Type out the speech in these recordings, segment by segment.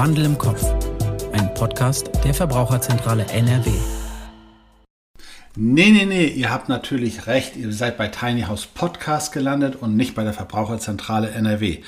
Wandel im Kopf. Ein Podcast der Verbraucherzentrale NRW. Nee, nee, nee, ihr habt natürlich recht. Ihr seid bei Tiny House Podcast gelandet und nicht bei der Verbraucherzentrale NRW.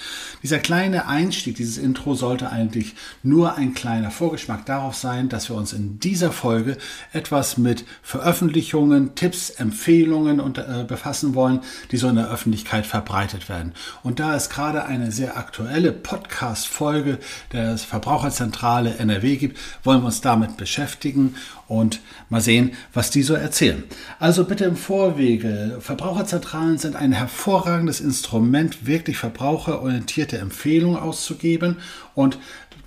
Dieser kleine Einstieg, dieses Intro sollte eigentlich nur ein kleiner Vorgeschmack darauf sein, dass wir uns in dieser Folge etwas mit Veröffentlichungen, Tipps, Empfehlungen und, äh, befassen wollen, die so in der Öffentlichkeit verbreitet werden. Und da es gerade eine sehr aktuelle Podcast-Folge der Verbraucherzentrale NRW gibt, wollen wir uns damit beschäftigen und mal sehen, was die so erzählen. Also bitte im Vorwege. Verbraucherzentralen sind ein hervorragendes Instrument, wirklich verbraucherorientierte Empfehlungen auszugeben und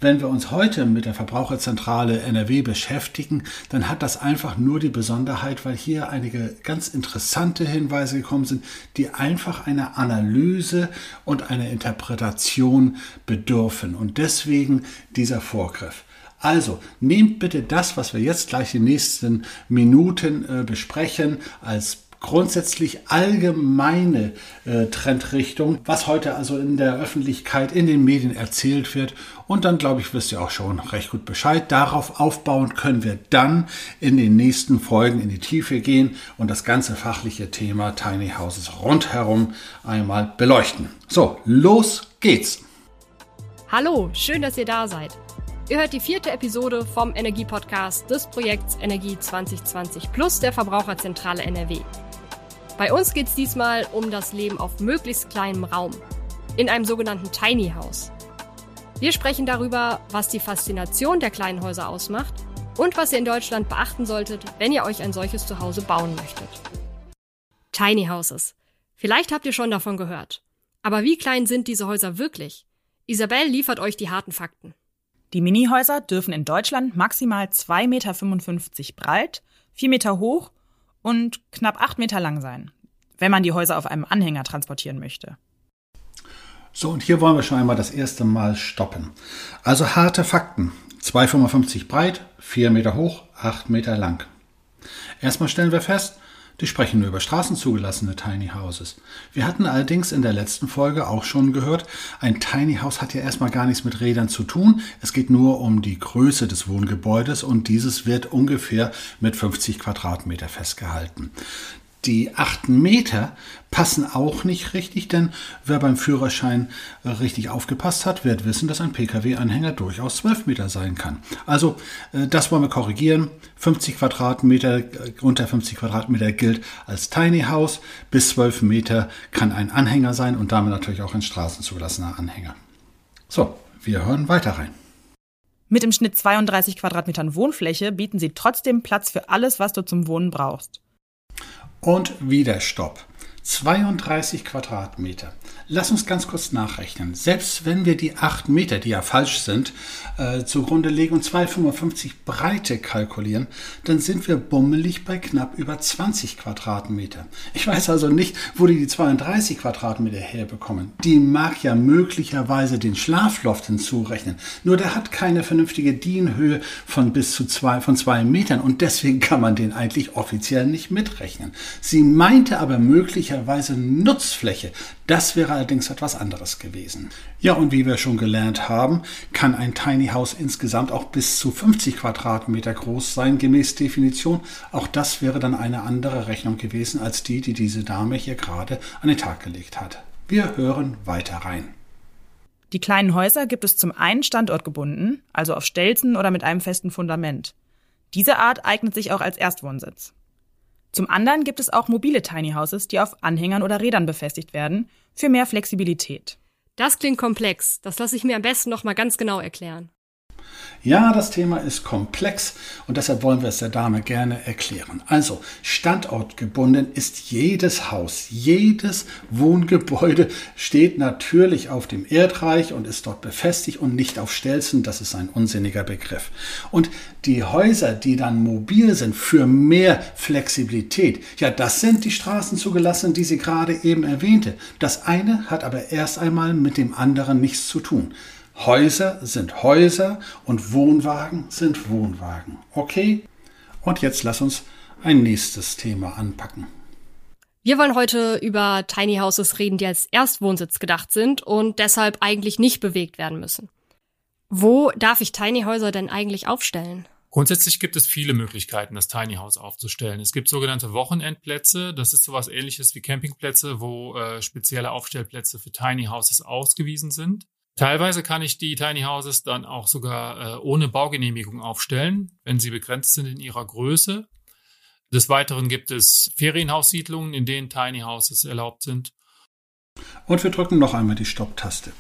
wenn wir uns heute mit der Verbraucherzentrale NRW beschäftigen, dann hat das einfach nur die Besonderheit, weil hier einige ganz interessante Hinweise gekommen sind, die einfach einer Analyse und einer Interpretation bedürfen. Und deswegen dieser Vorgriff. Also nehmt bitte das, was wir jetzt gleich in den nächsten Minuten äh, besprechen, als grundsätzlich allgemeine äh, Trendrichtung, was heute also in der Öffentlichkeit, in den Medien erzählt wird. Und dann, glaube ich, wisst ihr auch schon recht gut Bescheid. Darauf aufbauen können wir dann in den nächsten Folgen in die Tiefe gehen und das ganze fachliche Thema Tiny Houses rundherum einmal beleuchten. So, los geht's. Hallo, schön, dass ihr da seid. Ihr hört die vierte Episode vom Energiepodcast des Projekts Energie 2020 Plus der Verbraucherzentrale NRW. Bei uns geht es diesmal um das Leben auf möglichst kleinem Raum, in einem sogenannten Tiny House. Wir sprechen darüber, was die Faszination der kleinen Häuser ausmacht und was ihr in Deutschland beachten solltet, wenn ihr euch ein solches Zuhause bauen möchtet. Tiny Houses. Vielleicht habt ihr schon davon gehört. Aber wie klein sind diese Häuser wirklich? Isabel liefert euch die harten Fakten. Die Minihäuser dürfen in Deutschland maximal 2,55 Meter breit, 4 Meter hoch und knapp 8 Meter lang sein, wenn man die Häuser auf einem Anhänger transportieren möchte. So, und hier wollen wir schon einmal das erste Mal stoppen. Also harte Fakten. 2,55 breit, 4 Meter hoch, 8 Meter lang. Erstmal stellen wir fest, die sprechen nur über straßenzugelassene Tiny Houses. Wir hatten allerdings in der letzten Folge auch schon gehört, ein Tiny House hat ja erstmal gar nichts mit Rädern zu tun. Es geht nur um die Größe des Wohngebäudes und dieses wird ungefähr mit 50 Quadratmeter festgehalten. Die 8 Meter passen auch nicht richtig, denn wer beim Führerschein richtig aufgepasst hat, wird wissen, dass ein Pkw-Anhänger durchaus 12 Meter sein kann. Also äh, das wollen wir korrigieren. 50 Quadratmeter, äh, unter 50 Quadratmeter gilt als Tiny House. Bis 12 Meter kann ein Anhänger sein und damit natürlich auch ein straßenzugelassener Anhänger. So, wir hören weiter rein. Mit im Schnitt 32 Quadratmetern Wohnfläche bieten sie trotzdem Platz für alles, was du zum Wohnen brauchst. Und wieder Stopp. 32 Quadratmeter. Lass uns ganz kurz nachrechnen. Selbst wenn wir die 8 Meter, die ja falsch sind, äh, zugrunde legen und 2,55 Breite kalkulieren, dann sind wir bummelig bei knapp über 20 Quadratmeter. Ich weiß also nicht, wo die die 32 Quadratmeter herbekommen. Die mag ja möglicherweise den Schlafloft hinzurechnen. Nur der hat keine vernünftige Dienhöhe von bis zu zwei, von zwei Metern und deswegen kann man den eigentlich offiziell nicht mitrechnen. Sie meinte aber möglicherweise möglicherweise Nutzfläche. Das wäre allerdings etwas anderes gewesen. Ja, und wie wir schon gelernt haben, kann ein Tiny House insgesamt auch bis zu 50 Quadratmeter groß sein, gemäß Definition. Auch das wäre dann eine andere Rechnung gewesen als die, die diese Dame hier gerade an den Tag gelegt hat. Wir hören weiter rein. Die kleinen Häuser gibt es zum einen standortgebunden, also auf Stelzen oder mit einem festen Fundament. Diese Art eignet sich auch als Erstwohnsitz. Zum anderen gibt es auch mobile Tiny Houses, die auf Anhängern oder Rädern befestigt werden, für mehr Flexibilität. Das klingt komplex. Das lasse ich mir am besten noch mal ganz genau erklären. Ja, das Thema ist komplex und deshalb wollen wir es der Dame gerne erklären. Also, standortgebunden ist jedes Haus, jedes Wohngebäude steht natürlich auf dem Erdreich und ist dort befestigt und nicht auf Stelzen. Das ist ein unsinniger Begriff. Und die Häuser, die dann mobil sind für mehr Flexibilität, ja, das sind die Straßen zugelassen, die sie gerade eben erwähnte. Das eine hat aber erst einmal mit dem anderen nichts zu tun. Häuser sind Häuser und Wohnwagen sind Wohnwagen. Okay? Und jetzt lass uns ein nächstes Thema anpacken. Wir wollen heute über Tiny Houses reden, die als Erstwohnsitz gedacht sind und deshalb eigentlich nicht bewegt werden müssen. Wo darf ich Tiny Häuser denn eigentlich aufstellen? Grundsätzlich gibt es viele Möglichkeiten, das Tiny House aufzustellen. Es gibt sogenannte Wochenendplätze. Das ist sowas ähnliches wie Campingplätze, wo äh, spezielle Aufstellplätze für Tiny Houses ausgewiesen sind. Teilweise kann ich die Tiny Houses dann auch sogar äh, ohne Baugenehmigung aufstellen, wenn sie begrenzt sind in ihrer Größe. Des Weiteren gibt es Ferienhaussiedlungen, in denen Tiny Houses erlaubt sind. Und wir drücken noch einmal die Stopptaste.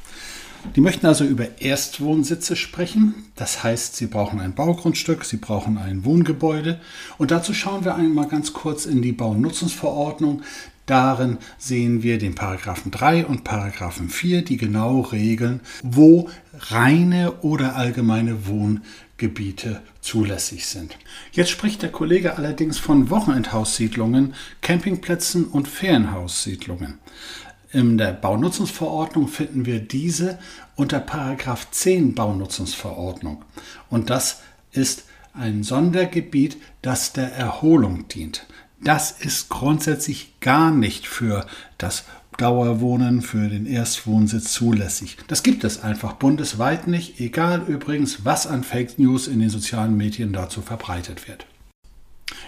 Die möchten also über Erstwohnsitze sprechen. Das heißt, sie brauchen ein Baugrundstück, sie brauchen ein Wohngebäude. Und dazu schauen wir einmal ganz kurz in die Baunutzungsverordnung. Darin sehen wir den Paragraphen 3 und Paragraphen 4, die genau regeln, wo reine oder allgemeine Wohngebiete zulässig sind. Jetzt spricht der Kollege allerdings von Wochenendhaussiedlungen, Campingplätzen und Ferienhaussiedlungen. In der Baunutzungsverordnung finden wir diese unter Paragraph 10 Baunutzungsverordnung. Und das ist ein Sondergebiet, das der Erholung dient. Das ist grundsätzlich gar nicht für das Dauerwohnen, für den Erstwohnsitz zulässig. Das gibt es einfach bundesweit nicht, egal übrigens, was an Fake News in den sozialen Medien dazu verbreitet wird.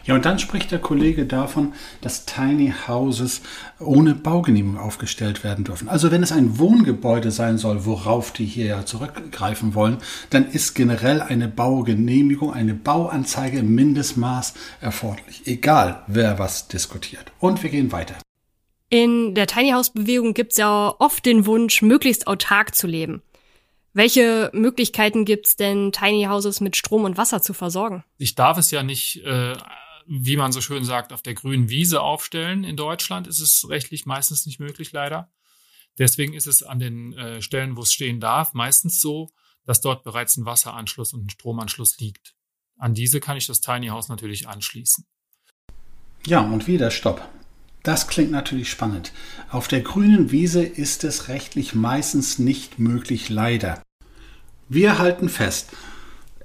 Ja, und dann spricht der Kollege davon, dass Tiny Houses ohne Baugenehmigung aufgestellt werden dürfen. Also wenn es ein Wohngebäude sein soll, worauf die hier ja zurückgreifen wollen, dann ist generell eine Baugenehmigung, eine Bauanzeige im Mindestmaß erforderlich. Egal, wer was diskutiert. Und wir gehen weiter. In der Tiny House Bewegung gibt es ja oft den Wunsch, möglichst autark zu leben. Welche Möglichkeiten gibt es denn, Tiny Houses mit Strom und Wasser zu versorgen? Ich darf es ja nicht, äh, wie man so schön sagt, auf der grünen Wiese aufstellen. In Deutschland ist es rechtlich meistens nicht möglich, leider. Deswegen ist es an den äh, Stellen, wo es stehen darf, meistens so, dass dort bereits ein Wasseranschluss und ein Stromanschluss liegt. An diese kann ich das Tiny House natürlich anschließen. Ja, und wieder Stopp. Das klingt natürlich spannend. Auf der grünen Wiese ist es rechtlich meistens nicht möglich, leider. Wir halten fest,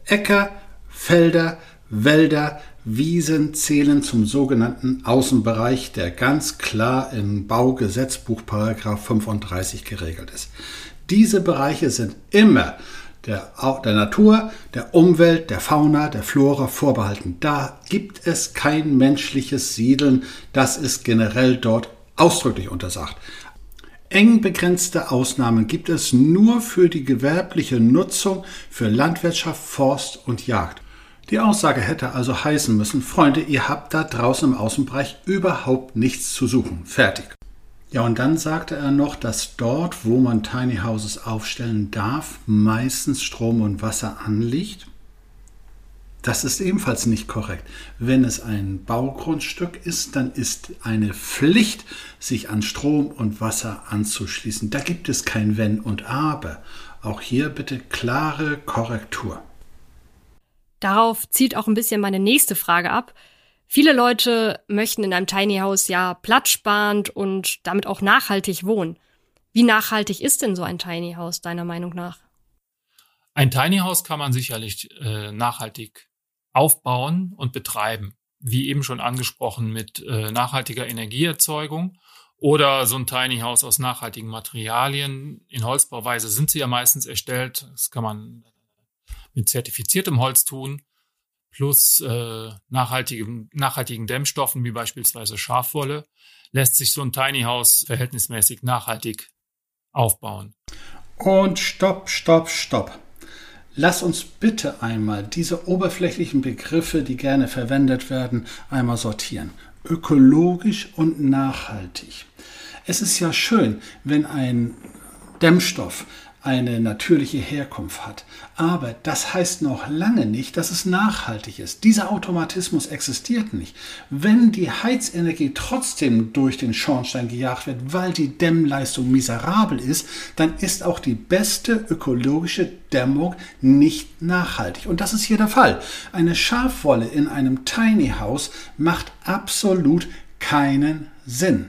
Äcker, Felder, Wälder, Wiesen zählen zum sogenannten Außenbereich, der ganz klar im Baugesetzbuch Paragraph 35 geregelt ist. Diese Bereiche sind immer der, der, Natur, der Umwelt, der Fauna, der Flora vorbehalten. Da gibt es kein menschliches Siedeln. Das ist generell dort ausdrücklich untersagt. Eng begrenzte Ausnahmen gibt es nur für die gewerbliche Nutzung für Landwirtschaft, Forst und Jagd. Die Aussage hätte also heißen müssen, Freunde, ihr habt da draußen im Außenbereich überhaupt nichts zu suchen. Fertig. Ja, und dann sagte er noch, dass dort, wo man Tiny Houses aufstellen darf, meistens Strom und Wasser anliegt. Das ist ebenfalls nicht korrekt. Wenn es ein Baugrundstück ist, dann ist eine Pflicht, sich an Strom und Wasser anzuschließen. Da gibt es kein Wenn und Aber. Auch hier bitte klare Korrektur. Darauf zielt auch ein bisschen meine nächste Frage ab. Viele Leute möchten in einem Tiny House ja platzsparend und damit auch nachhaltig wohnen. Wie nachhaltig ist denn so ein Tiny House deiner Meinung nach? Ein Tiny House kann man sicherlich äh, nachhaltig aufbauen und betreiben. Wie eben schon angesprochen mit äh, nachhaltiger Energieerzeugung oder so ein Tiny House aus nachhaltigen Materialien. In Holzbauweise sind sie ja meistens erstellt. Das kann man mit zertifiziertem Holz tun, plus äh, nachhaltigen, nachhaltigen Dämmstoffen wie beispielsweise Schafwolle, lässt sich so ein Tiny House verhältnismäßig nachhaltig aufbauen. Und stopp, stopp, stopp. Lass uns bitte einmal diese oberflächlichen Begriffe, die gerne verwendet werden, einmal sortieren. Ökologisch und nachhaltig. Es ist ja schön, wenn ein Dämmstoff eine natürliche Herkunft hat. Aber das heißt noch lange nicht, dass es nachhaltig ist. Dieser Automatismus existiert nicht. Wenn die Heizenergie trotzdem durch den Schornstein gejagt wird, weil die Dämmleistung miserabel ist, dann ist auch die beste ökologische Dämmung nicht nachhaltig. Und das ist hier der Fall. Eine Schafwolle in einem Tiny House macht absolut keinen Sinn.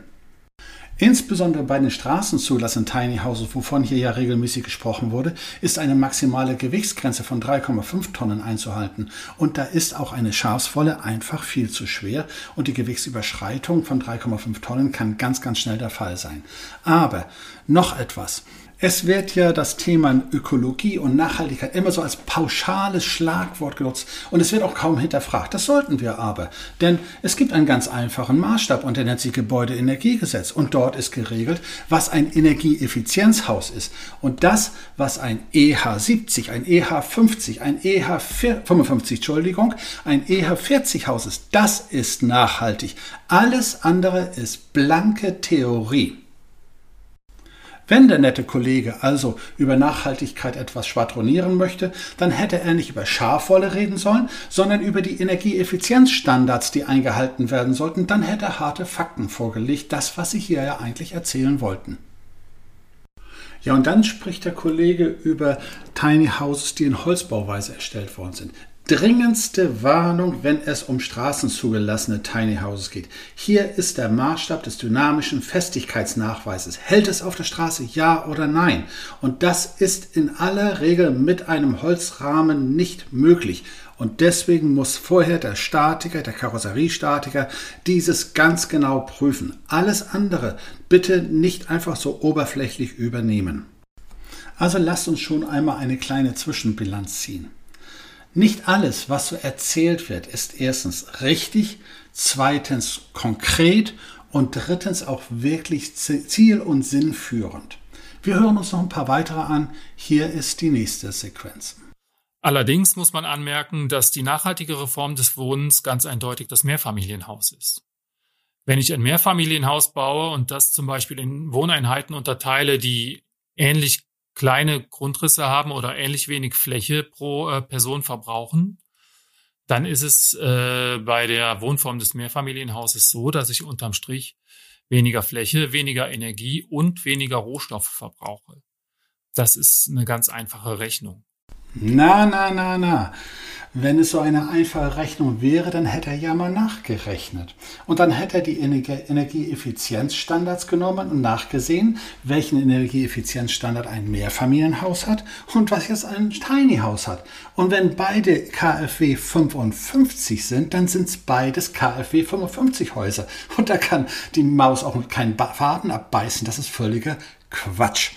Insbesondere bei den straßenzulassenden Tiny Houses, wovon hier ja regelmäßig gesprochen wurde, ist eine maximale Gewichtsgrenze von 3,5 Tonnen einzuhalten. Und da ist auch eine Schafswolle einfach viel zu schwer und die Gewichtsüberschreitung von 3,5 Tonnen kann ganz, ganz schnell der Fall sein. Aber noch etwas. Es wird ja das Thema Ökologie und Nachhaltigkeit immer so als pauschales Schlagwort genutzt und es wird auch kaum hinterfragt. Das sollten wir aber, denn es gibt einen ganz einfachen Maßstab und der nennt sich Gebäudeenergiegesetz und dort ist geregelt, was ein Energieeffizienzhaus ist und das, was ein EH 70, ein EH 50, ein EH 55, Entschuldigung, ein EH 40 Haus ist, das ist nachhaltig. Alles andere ist blanke Theorie. Wenn der nette Kollege also über Nachhaltigkeit etwas schwadronieren möchte, dann hätte er nicht über Schafwolle reden sollen, sondern über die Energieeffizienzstandards, die eingehalten werden sollten. Dann hätte er harte Fakten vorgelegt, das, was Sie hier ja eigentlich erzählen wollten. Ja, und dann spricht der Kollege über Tiny Houses, die in Holzbauweise erstellt worden sind dringendste Warnung, wenn es um straßenzugelassene Tiny Houses geht. Hier ist der Maßstab des dynamischen Festigkeitsnachweises. Hält es auf der Straße ja oder nein? Und das ist in aller Regel mit einem Holzrahmen nicht möglich. Und deswegen muss vorher der Statiker, der Karosseriestatiker, dieses ganz genau prüfen. Alles andere bitte nicht einfach so oberflächlich übernehmen. Also lasst uns schon einmal eine kleine Zwischenbilanz ziehen. Nicht alles, was so erzählt wird, ist erstens richtig, zweitens konkret und drittens auch wirklich ziel- und sinnführend. Wir hören uns noch ein paar weitere an. Hier ist die nächste Sequenz. Allerdings muss man anmerken, dass die nachhaltigere Form des Wohnens ganz eindeutig das Mehrfamilienhaus ist. Wenn ich ein Mehrfamilienhaus baue und das zum Beispiel in Wohneinheiten unterteile, die ähnlich kleine Grundrisse haben oder ähnlich wenig Fläche pro äh, Person verbrauchen, dann ist es äh, bei der Wohnform des Mehrfamilienhauses so, dass ich unterm Strich weniger Fläche, weniger Energie und weniger Rohstoffe verbrauche. Das ist eine ganz einfache Rechnung. Na, na, na, na. Wenn es so eine einfache Rechnung wäre, dann hätte er ja mal nachgerechnet. Und dann hätte er die Energieeffizienzstandards genommen und nachgesehen, welchen Energieeffizienzstandard ein Mehrfamilienhaus hat und was jetzt ein Tiny House hat. Und wenn beide KfW 55 sind, dann sind es beides KfW 55 Häuser. Und da kann die Maus auch keinen Faden abbeißen. Das ist völliger Quatsch.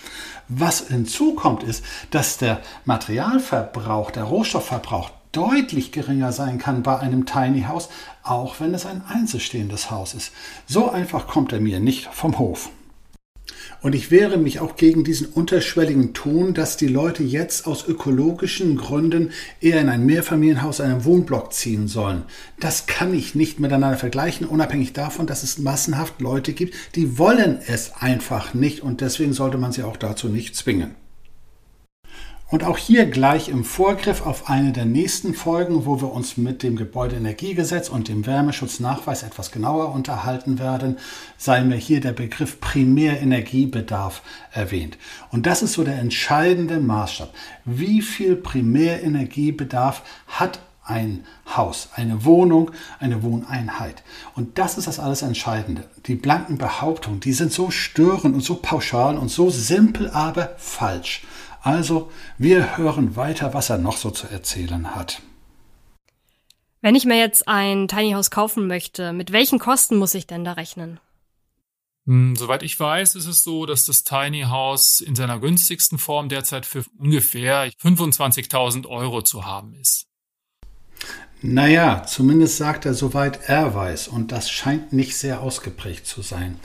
Was hinzukommt, ist, dass der Materialverbrauch, der Rohstoffverbrauch deutlich geringer sein kann bei einem Tiny House, auch wenn es ein einzelstehendes Haus ist. So einfach kommt er mir nicht vom Hof. Und ich wehre mich auch gegen diesen unterschwelligen Ton, dass die Leute jetzt aus ökologischen Gründen eher in ein Mehrfamilienhaus, einen Wohnblock ziehen sollen. Das kann ich nicht miteinander vergleichen, unabhängig davon, dass es massenhaft Leute gibt, die wollen es einfach nicht und deswegen sollte man sie auch dazu nicht zwingen. Und auch hier gleich im Vorgriff auf eine der nächsten Folgen, wo wir uns mit dem Gebäudeenergiegesetz und dem Wärmeschutznachweis etwas genauer unterhalten werden, sei mir hier der Begriff Primärenergiebedarf erwähnt. Und das ist so der entscheidende Maßstab. Wie viel Primärenergiebedarf hat ein Haus, eine Wohnung, eine Wohneinheit. Und das ist das alles Entscheidende. Die blanken Behauptungen, die sind so störend und so pauschal und so simpel, aber falsch. Also, wir hören weiter, was er noch so zu erzählen hat. Wenn ich mir jetzt ein Tiny House kaufen möchte, mit welchen Kosten muss ich denn da rechnen? Hm, soweit ich weiß, ist es so, dass das Tiny House in seiner günstigsten Form derzeit für ungefähr 25.000 Euro zu haben ist. Naja, zumindest sagt er, soweit er weiß, und das scheint nicht sehr ausgeprägt zu sein.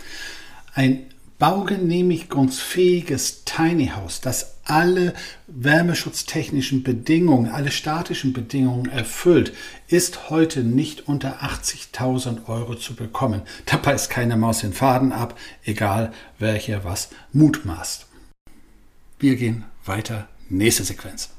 Ein baugenehmigungsfähiges Tiny House, das alle wärmeschutztechnischen Bedingungen, alle statischen Bedingungen erfüllt, ist heute nicht unter 80.000 Euro zu bekommen. Dabei ist keine Maus den Faden ab, egal welcher was mutmaßt. Wir gehen weiter. Nächste Sequenz.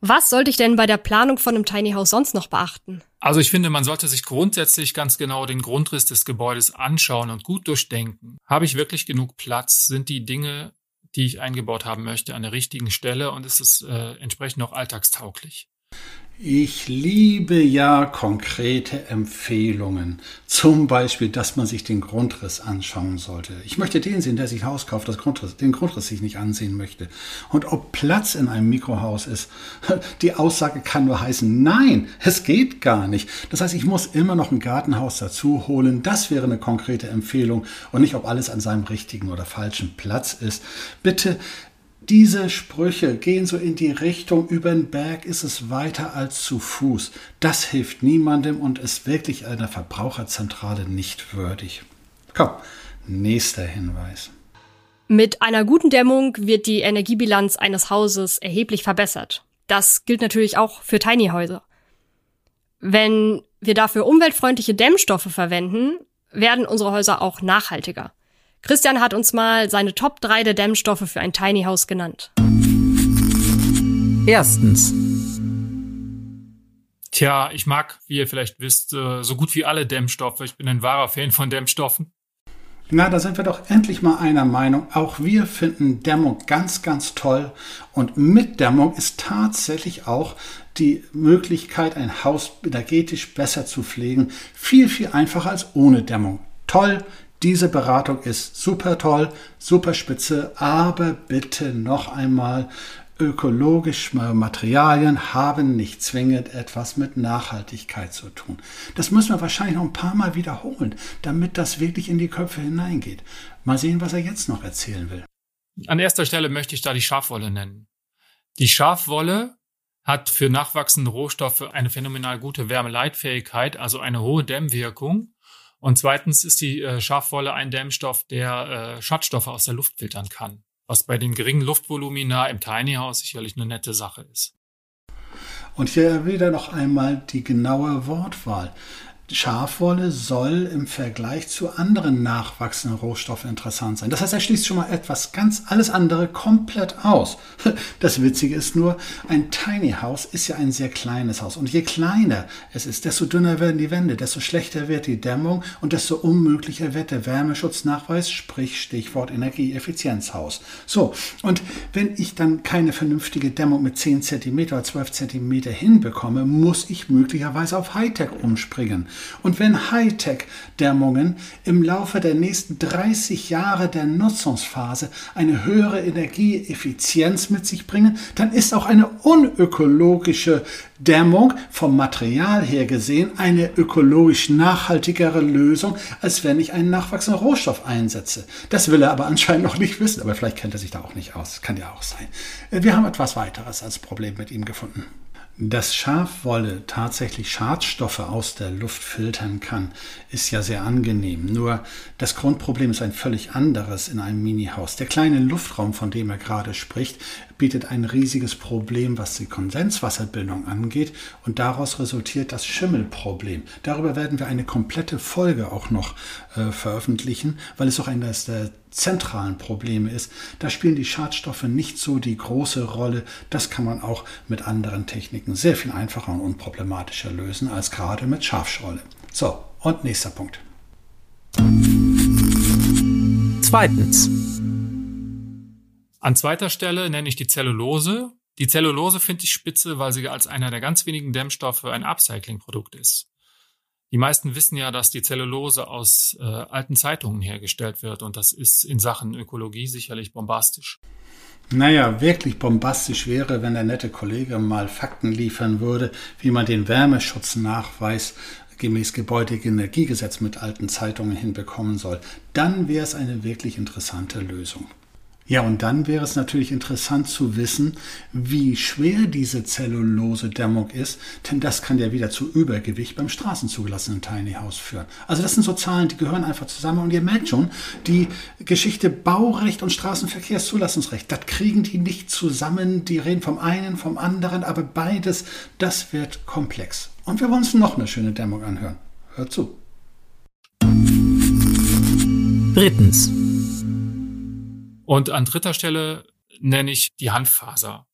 Was sollte ich denn bei der Planung von einem Tiny House sonst noch beachten? Also ich finde, man sollte sich grundsätzlich ganz genau den Grundriss des Gebäudes anschauen und gut durchdenken. Habe ich wirklich genug Platz? Sind die Dinge, die ich eingebaut haben möchte, an der richtigen Stelle und ist es äh, entsprechend auch alltagstauglich? Ich liebe ja konkrete Empfehlungen. Zum Beispiel, dass man sich den Grundriss anschauen sollte. Ich möchte den sehen, der sich Haus kauft, das Grundriss, den Grundriss sich nicht ansehen möchte. Und ob Platz in einem Mikrohaus ist, die Aussage kann nur heißen, nein, es geht gar nicht. Das heißt, ich muss immer noch ein Gartenhaus dazu holen. Das wäre eine konkrete Empfehlung und nicht, ob alles an seinem richtigen oder falschen Platz ist. Bitte diese Sprüche gehen so in die Richtung, über den Berg ist es weiter als zu Fuß. Das hilft niemandem und ist wirklich einer Verbraucherzentrale nicht würdig. Komm, nächster Hinweis. Mit einer guten Dämmung wird die Energiebilanz eines Hauses erheblich verbessert. Das gilt natürlich auch für Tiny Häuser. Wenn wir dafür umweltfreundliche Dämmstoffe verwenden, werden unsere Häuser auch nachhaltiger. Christian hat uns mal seine Top 3 der Dämmstoffe für ein Tiny House genannt. Erstens. Tja, ich mag, wie ihr vielleicht wisst, äh, so gut wie alle Dämmstoffe. Ich bin ein wahrer Fan von Dämmstoffen. Na, da sind wir doch endlich mal einer Meinung. Auch wir finden Dämmung ganz, ganz toll. Und mit Dämmung ist tatsächlich auch die Möglichkeit, ein Haus energetisch besser zu pflegen, viel, viel einfacher als ohne Dämmung. Toll, diese Beratung ist super toll, super spitze, aber bitte noch einmal, ökologische Materialien haben nicht zwingend etwas mit Nachhaltigkeit zu tun. Das müssen wir wahrscheinlich noch ein paar Mal wiederholen, damit das wirklich in die Köpfe hineingeht. Mal sehen, was er jetzt noch erzählen will. An erster Stelle möchte ich da die Schafwolle nennen. Die Schafwolle hat für nachwachsende Rohstoffe eine phänomenal gute Wärmeleitfähigkeit, also eine hohe Dämmwirkung und zweitens ist die äh, Schafwolle ein Dämmstoff, der äh, Schadstoffe aus der Luft filtern kann, was bei den geringen Luftvolumina im Tiny House sicherlich eine nette Sache ist. Und hier wieder noch einmal die genaue Wortwahl. Schafwolle soll im Vergleich zu anderen nachwachsenden Rohstoffen interessant sein. Das heißt, er schließt schon mal etwas ganz alles andere komplett aus. Das Witzige ist nur, ein Tiny House ist ja ein sehr kleines Haus. Und je kleiner es ist, desto dünner werden die Wände, desto schlechter wird die Dämmung und desto unmöglicher wird der Wärmeschutznachweis, sprich Stichwort Energieeffizienzhaus. So, und wenn ich dann keine vernünftige Dämmung mit 10 cm oder 12 cm hinbekomme, muss ich möglicherweise auf Hightech umspringen. Und wenn Hightech-Dämmungen im Laufe der nächsten 30 Jahre der Nutzungsphase eine höhere Energieeffizienz mit sich bringen, dann ist auch eine unökologische Dämmung vom Material her gesehen eine ökologisch nachhaltigere Lösung, als wenn ich einen nachwachsenden Rohstoff einsetze. Das will er aber anscheinend noch nicht wissen, aber vielleicht kennt er sich da auch nicht aus. Kann ja auch sein. Wir haben etwas weiteres als Problem mit ihm gefunden. Dass Schafwolle tatsächlich Schadstoffe aus der Luft filtern kann, ist ja sehr angenehm. Nur das Grundproblem ist ein völlig anderes in einem Minihaus. Der kleine Luftraum, von dem er gerade spricht, bietet ein riesiges Problem, was die Kondenswasserbildung angeht und daraus resultiert das Schimmelproblem. Darüber werden wir eine komplette Folge auch noch äh, veröffentlichen, weil es auch eines der zentralen Probleme ist. Da spielen die Schadstoffe nicht so die große Rolle. Das kann man auch mit anderen Techniken sehr viel einfacher und unproblematischer lösen als gerade mit Schafschrolle. So, und nächster Punkt. Zweitens. An zweiter Stelle nenne ich die Zellulose. Die Zellulose finde ich spitze, weil sie als einer der ganz wenigen Dämmstoffe ein Upcycling-Produkt ist. Die meisten wissen ja, dass die Zellulose aus äh, alten Zeitungen hergestellt wird und das ist in Sachen Ökologie sicherlich bombastisch. Naja, wirklich bombastisch wäre, wenn der nette Kollege mal Fakten liefern würde, wie man den Wärmeschutznachweis gemäß Gebäudeenergiegesetz mit alten Zeitungen hinbekommen soll. Dann wäre es eine wirklich interessante Lösung. Ja, und dann wäre es natürlich interessant zu wissen, wie schwer diese Zellulose-Dämmung ist, denn das kann ja wieder zu Übergewicht beim straßenzugelassenen Tiny House führen. Also das sind so Zahlen, die gehören einfach zusammen und ihr merkt schon, die Geschichte Baurecht und Straßenverkehrszulassungsrecht, das kriegen die nicht zusammen, die reden vom einen, vom anderen, aber beides, das wird komplex. Und wir wollen uns noch eine schöne Dämmung anhören. Hört zu. Drittens. Und an dritter Stelle nenne ich die Handfaser.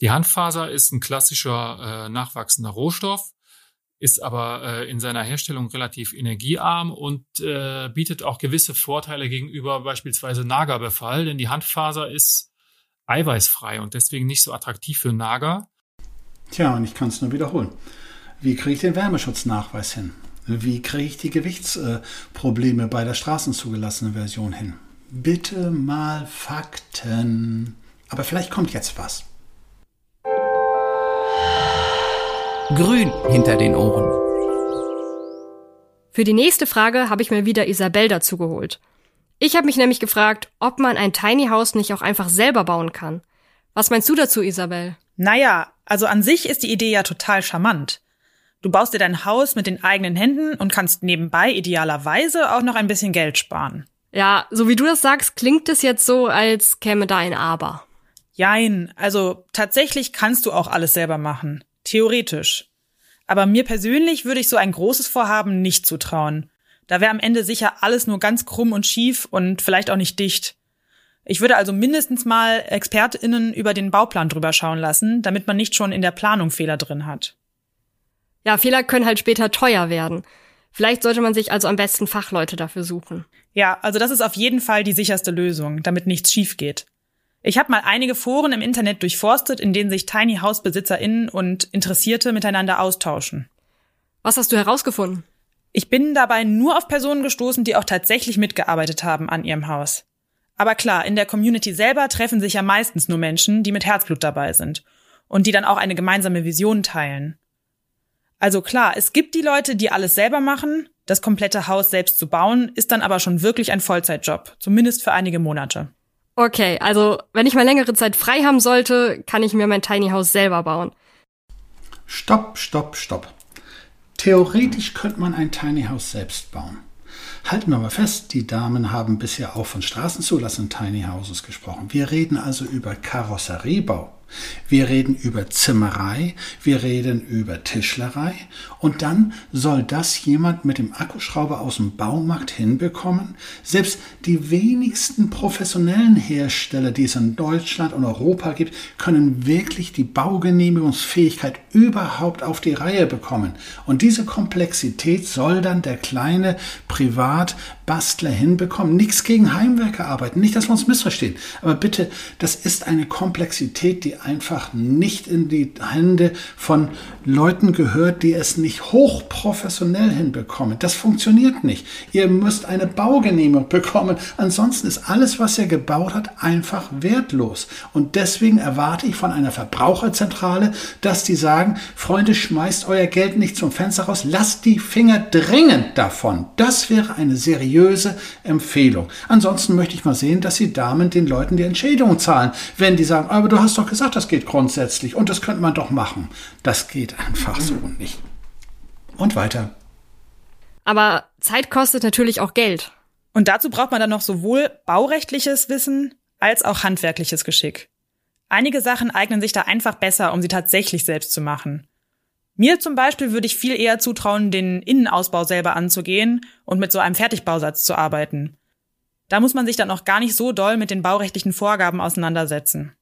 Die Handfaser ist ein klassischer äh, nachwachsender Rohstoff, ist aber äh, in seiner Herstellung relativ energiearm und äh, bietet auch gewisse Vorteile gegenüber beispielsweise Nagerbefall, denn die Handfaser ist eiweißfrei und deswegen nicht so attraktiv für Nager. Tja, und ich kann es nur wiederholen. Wie kriege ich den Wärmeschutznachweis hin? Wie kriege ich die Gewichtsprobleme bei der straßenzugelassenen Version hin? Bitte mal Fakten. Aber vielleicht kommt jetzt was. Grün hinter den Ohren. Für die nächste Frage habe ich mir wieder Isabel dazu geholt. Ich habe mich nämlich gefragt, ob man ein Tiny House nicht auch einfach selber bauen kann. Was meinst du dazu, Isabel? Naja, also an sich ist die Idee ja total charmant. Du baust dir dein Haus mit den eigenen Händen und kannst nebenbei idealerweise auch noch ein bisschen Geld sparen. Ja, so wie du das sagst, klingt es jetzt so, als käme da ein Aber. Jein, also tatsächlich kannst du auch alles selber machen. Theoretisch. Aber mir persönlich würde ich so ein großes Vorhaben nicht zutrauen. Da wäre am Ende sicher alles nur ganz krumm und schief und vielleicht auch nicht dicht. Ich würde also mindestens mal ExpertInnen über den Bauplan drüber schauen lassen, damit man nicht schon in der Planung Fehler drin hat. Ja, Fehler können halt später teuer werden. Vielleicht sollte man sich also am besten Fachleute dafür suchen. Ja, also das ist auf jeden Fall die sicherste Lösung, damit nichts schief geht. Ich habe mal einige Foren im Internet durchforstet, in denen sich Tiny House BesitzerInnen und Interessierte miteinander austauschen. Was hast du herausgefunden? Ich bin dabei nur auf Personen gestoßen, die auch tatsächlich mitgearbeitet haben an ihrem Haus. Aber klar, in der Community selber treffen sich ja meistens nur Menschen, die mit Herzblut dabei sind und die dann auch eine gemeinsame Vision teilen. Also klar, es gibt die Leute, die alles selber machen. Das komplette Haus selbst zu bauen, ist dann aber schon wirklich ein Vollzeitjob, zumindest für einige Monate. Okay, also wenn ich mal längere Zeit frei haben sollte, kann ich mir mein Tiny House selber bauen. Stopp, stopp, stopp. Theoretisch könnte man ein Tiny House selbst bauen. Halten wir mal fest, die Damen haben bisher auch von Straßenzulassen Tiny Houses gesprochen. Wir reden also über Karosseriebau. Wir reden über Zimmerei, wir reden über Tischlerei und dann soll das jemand mit dem Akkuschrauber aus dem Baumarkt hinbekommen? Selbst die wenigsten professionellen Hersteller, die es in Deutschland und Europa gibt, können wirklich die Baugenehmigungsfähigkeit überhaupt auf die Reihe bekommen. Und diese Komplexität soll dann der kleine Privatbastler hinbekommen. Nichts gegen Heimwerkerarbeiten, nicht, dass wir uns missverstehen. Aber bitte, das ist eine Komplexität, die einfach nicht in die Hände von Leuten gehört, die es nicht hochprofessionell hinbekommen. Das funktioniert nicht. Ihr müsst eine Baugenehmigung bekommen. Ansonsten ist alles, was ihr gebaut habt, einfach wertlos. Und deswegen erwarte ich von einer Verbraucherzentrale, dass die sagen, Freunde, schmeißt euer Geld nicht zum Fenster raus, lasst die Finger dringend davon. Das wäre eine seriöse Empfehlung. Ansonsten möchte ich mal sehen, dass die Damen den Leuten die Entschädigung zahlen. Wenn die sagen, aber du hast doch gesagt, das geht grundsätzlich und das könnte man doch machen. Das geht einfach so nicht. Und weiter. Aber Zeit kostet natürlich auch Geld. Und dazu braucht man dann noch sowohl baurechtliches Wissen als auch handwerkliches Geschick. Einige Sachen eignen sich da einfach besser, um sie tatsächlich selbst zu machen. Mir zum Beispiel würde ich viel eher zutrauen, den Innenausbau selber anzugehen und mit so einem Fertigbausatz zu arbeiten. Da muss man sich dann auch gar nicht so doll mit den baurechtlichen Vorgaben auseinandersetzen.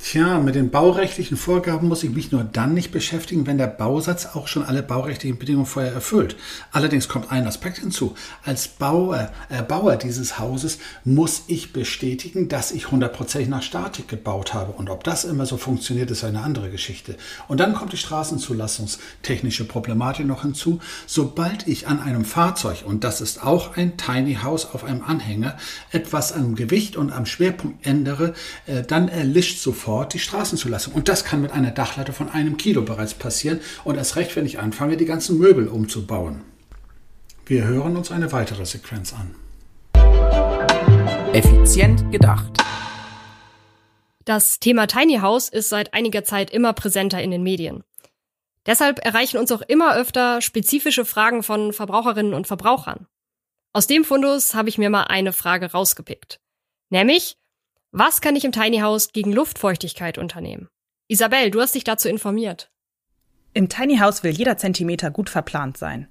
Tja, mit den baurechtlichen Vorgaben muss ich mich nur dann nicht beschäftigen, wenn der Bausatz auch schon alle baurechtlichen Bedingungen vorher erfüllt. Allerdings kommt ein Aspekt hinzu. Als Bauer, äh, Bauer dieses Hauses muss ich bestätigen, dass ich hundertprozentig nach Statik gebaut habe. Und ob das immer so funktioniert, ist eine andere Geschichte. Und dann kommt die straßenzulassungstechnische Problematik noch hinzu. Sobald ich an einem Fahrzeug, und das ist auch ein Tiny House auf einem Anhänger, etwas am Gewicht und am Schwerpunkt ändere, äh, dann erlischt sofort sofort die Straßenzulassung. Und das kann mit einer Dachlatte von einem Kilo bereits passieren und erst recht, wenn ich anfange, die ganzen Möbel umzubauen. Wir hören uns eine weitere Sequenz an. Effizient gedacht. Das Thema Tiny House ist seit einiger Zeit immer präsenter in den Medien. Deshalb erreichen uns auch immer öfter spezifische Fragen von Verbraucherinnen und Verbrauchern. Aus dem Fundus habe ich mir mal eine Frage rausgepickt. Nämlich, was kann ich im Tiny House gegen Luftfeuchtigkeit unternehmen? Isabel, du hast dich dazu informiert. Im Tiny House will jeder Zentimeter gut verplant sein.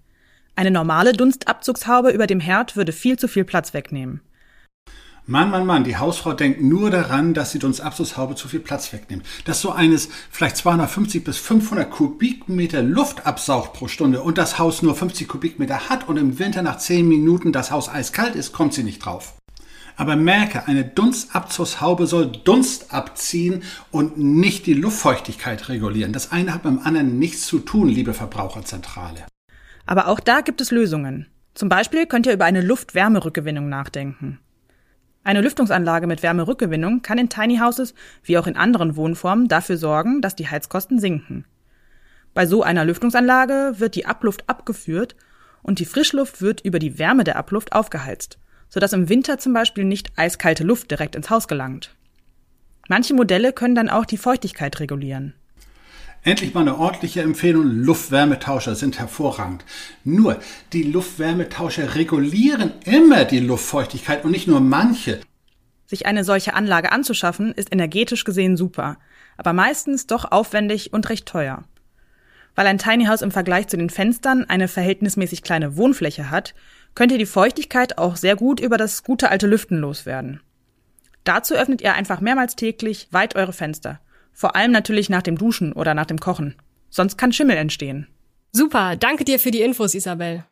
Eine normale Dunstabzugshaube über dem Herd würde viel zu viel Platz wegnehmen. Mann, Mann, Mann, die Hausfrau denkt nur daran, dass die Dunstabzugshaube zu viel Platz wegnimmt. Dass so eines vielleicht 250 bis 500 Kubikmeter Luft absaugt pro Stunde und das Haus nur 50 Kubikmeter hat und im Winter nach 10 Minuten das Haus eiskalt ist, kommt sie nicht drauf. Aber merke, eine Dunstabzugshaube soll Dunst abziehen und nicht die Luftfeuchtigkeit regulieren. Das eine hat beim anderen nichts zu tun, liebe Verbraucherzentrale. Aber auch da gibt es Lösungen. Zum Beispiel könnt ihr über eine Luft-Wärme-Rückgewinnung nachdenken. Eine Lüftungsanlage mit Wärmerückgewinnung kann in Tiny Houses wie auch in anderen Wohnformen dafür sorgen, dass die Heizkosten sinken. Bei so einer Lüftungsanlage wird die Abluft abgeführt und die Frischluft wird über die Wärme der Abluft aufgeheizt, sodass im Winter zum Beispiel nicht eiskalte Luft direkt ins Haus gelangt. Manche Modelle können dann auch die Feuchtigkeit regulieren. Endlich mal eine ordentliche Empfehlung. Luftwärmetauscher sind hervorragend. Nur, die Luftwärmetauscher regulieren immer die Luftfeuchtigkeit und nicht nur manche. Sich eine solche Anlage anzuschaffen, ist energetisch gesehen super, aber meistens doch aufwendig und recht teuer. Weil ein Tiny House im Vergleich zu den Fenstern eine verhältnismäßig kleine Wohnfläche hat, könnte die Feuchtigkeit auch sehr gut über das gute alte Lüften loswerden. Dazu öffnet ihr einfach mehrmals täglich weit eure Fenster. Vor allem natürlich nach dem Duschen oder nach dem Kochen. Sonst kann Schimmel entstehen. Super, danke dir für die Infos, Isabel.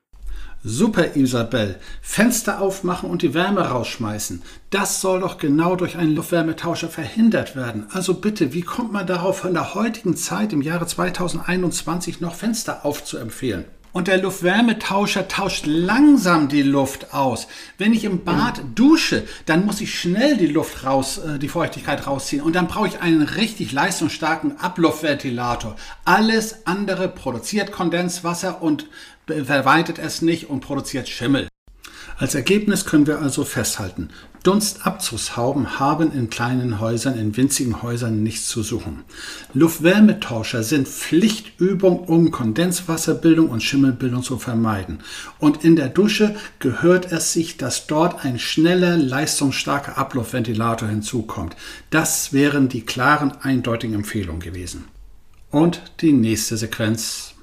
Super, Isabel. Fenster aufmachen und die Wärme rausschmeißen. Das soll doch genau durch einen Luftwärmetauscher verhindert werden. Also bitte, wie kommt man darauf, in der heutigen Zeit im Jahre 2021 noch Fenster aufzuempfehlen? Und der Luftwärmetauscher tauscht langsam die Luft aus. Wenn ich im Bad dusche, dann muss ich schnell die Luft raus, äh, die Feuchtigkeit rausziehen. Und dann brauche ich einen richtig leistungsstarken Abluftventilator. Alles andere produziert Kondenswasser und verweitet es nicht und produziert Schimmel. Als Ergebnis können wir also festhalten, Dunstabzugshauben haben in kleinen Häusern, in winzigen Häusern nichts zu suchen. Luftwärmetauscher sind Pflichtübung, um Kondenswasserbildung und Schimmelbildung zu vermeiden. Und in der Dusche gehört es sich, dass dort ein schneller, leistungsstarker Abluftventilator hinzukommt. Das wären die klaren, eindeutigen Empfehlungen gewesen. Und die nächste Sequenz.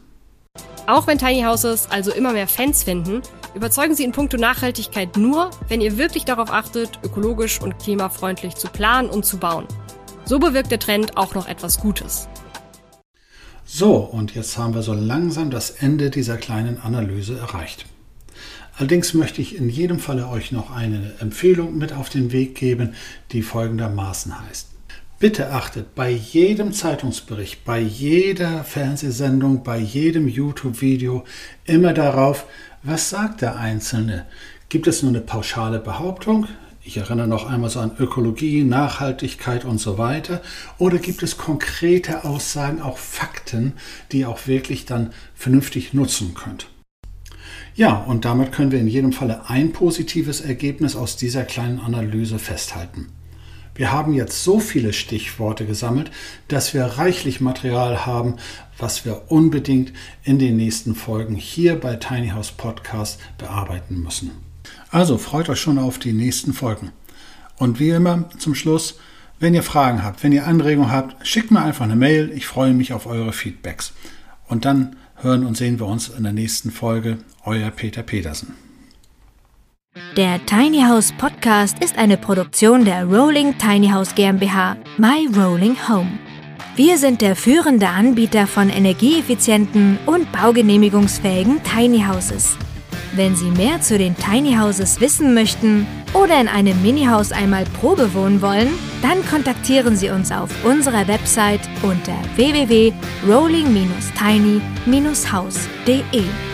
Auch wenn Tiny Houses also immer mehr Fans finden, Überzeugen Sie in puncto Nachhaltigkeit nur, wenn ihr wirklich darauf achtet, ökologisch und klimafreundlich zu planen und zu bauen. So bewirkt der Trend auch noch etwas Gutes. So, und jetzt haben wir so langsam das Ende dieser kleinen Analyse erreicht. Allerdings möchte ich in jedem Falle euch noch eine Empfehlung mit auf den Weg geben, die folgendermaßen heißt. Bitte achtet bei jedem Zeitungsbericht, bei jeder Fernsehsendung, bei jedem YouTube-Video immer darauf, was sagt der Einzelne? Gibt es nur eine pauschale Behauptung? Ich erinnere noch einmal so an Ökologie, Nachhaltigkeit und so weiter. Oder gibt es konkrete Aussagen, auch Fakten, die ihr auch wirklich dann vernünftig nutzen könnt? Ja, und damit können wir in jedem Falle ein positives Ergebnis aus dieser kleinen Analyse festhalten. Wir haben jetzt so viele Stichworte gesammelt, dass wir reichlich Material haben, was wir unbedingt in den nächsten Folgen hier bei Tiny House Podcast bearbeiten müssen. Also freut euch schon auf die nächsten Folgen. Und wie immer zum Schluss, wenn ihr Fragen habt, wenn ihr Anregungen habt, schickt mir einfach eine Mail. Ich freue mich auf eure Feedbacks. Und dann hören und sehen wir uns in der nächsten Folge. Euer Peter Petersen. Der Tiny House Podcast ist eine Produktion der Rolling Tiny House GmbH, My Rolling Home. Wir sind der führende Anbieter von energieeffizienten und baugenehmigungsfähigen Tiny Houses. Wenn Sie mehr zu den Tiny Houses wissen möchten oder in einem Mini-Haus einmal Probe wohnen wollen, dann kontaktieren Sie uns auf unserer Website unter www.rolling-tiny-house.de.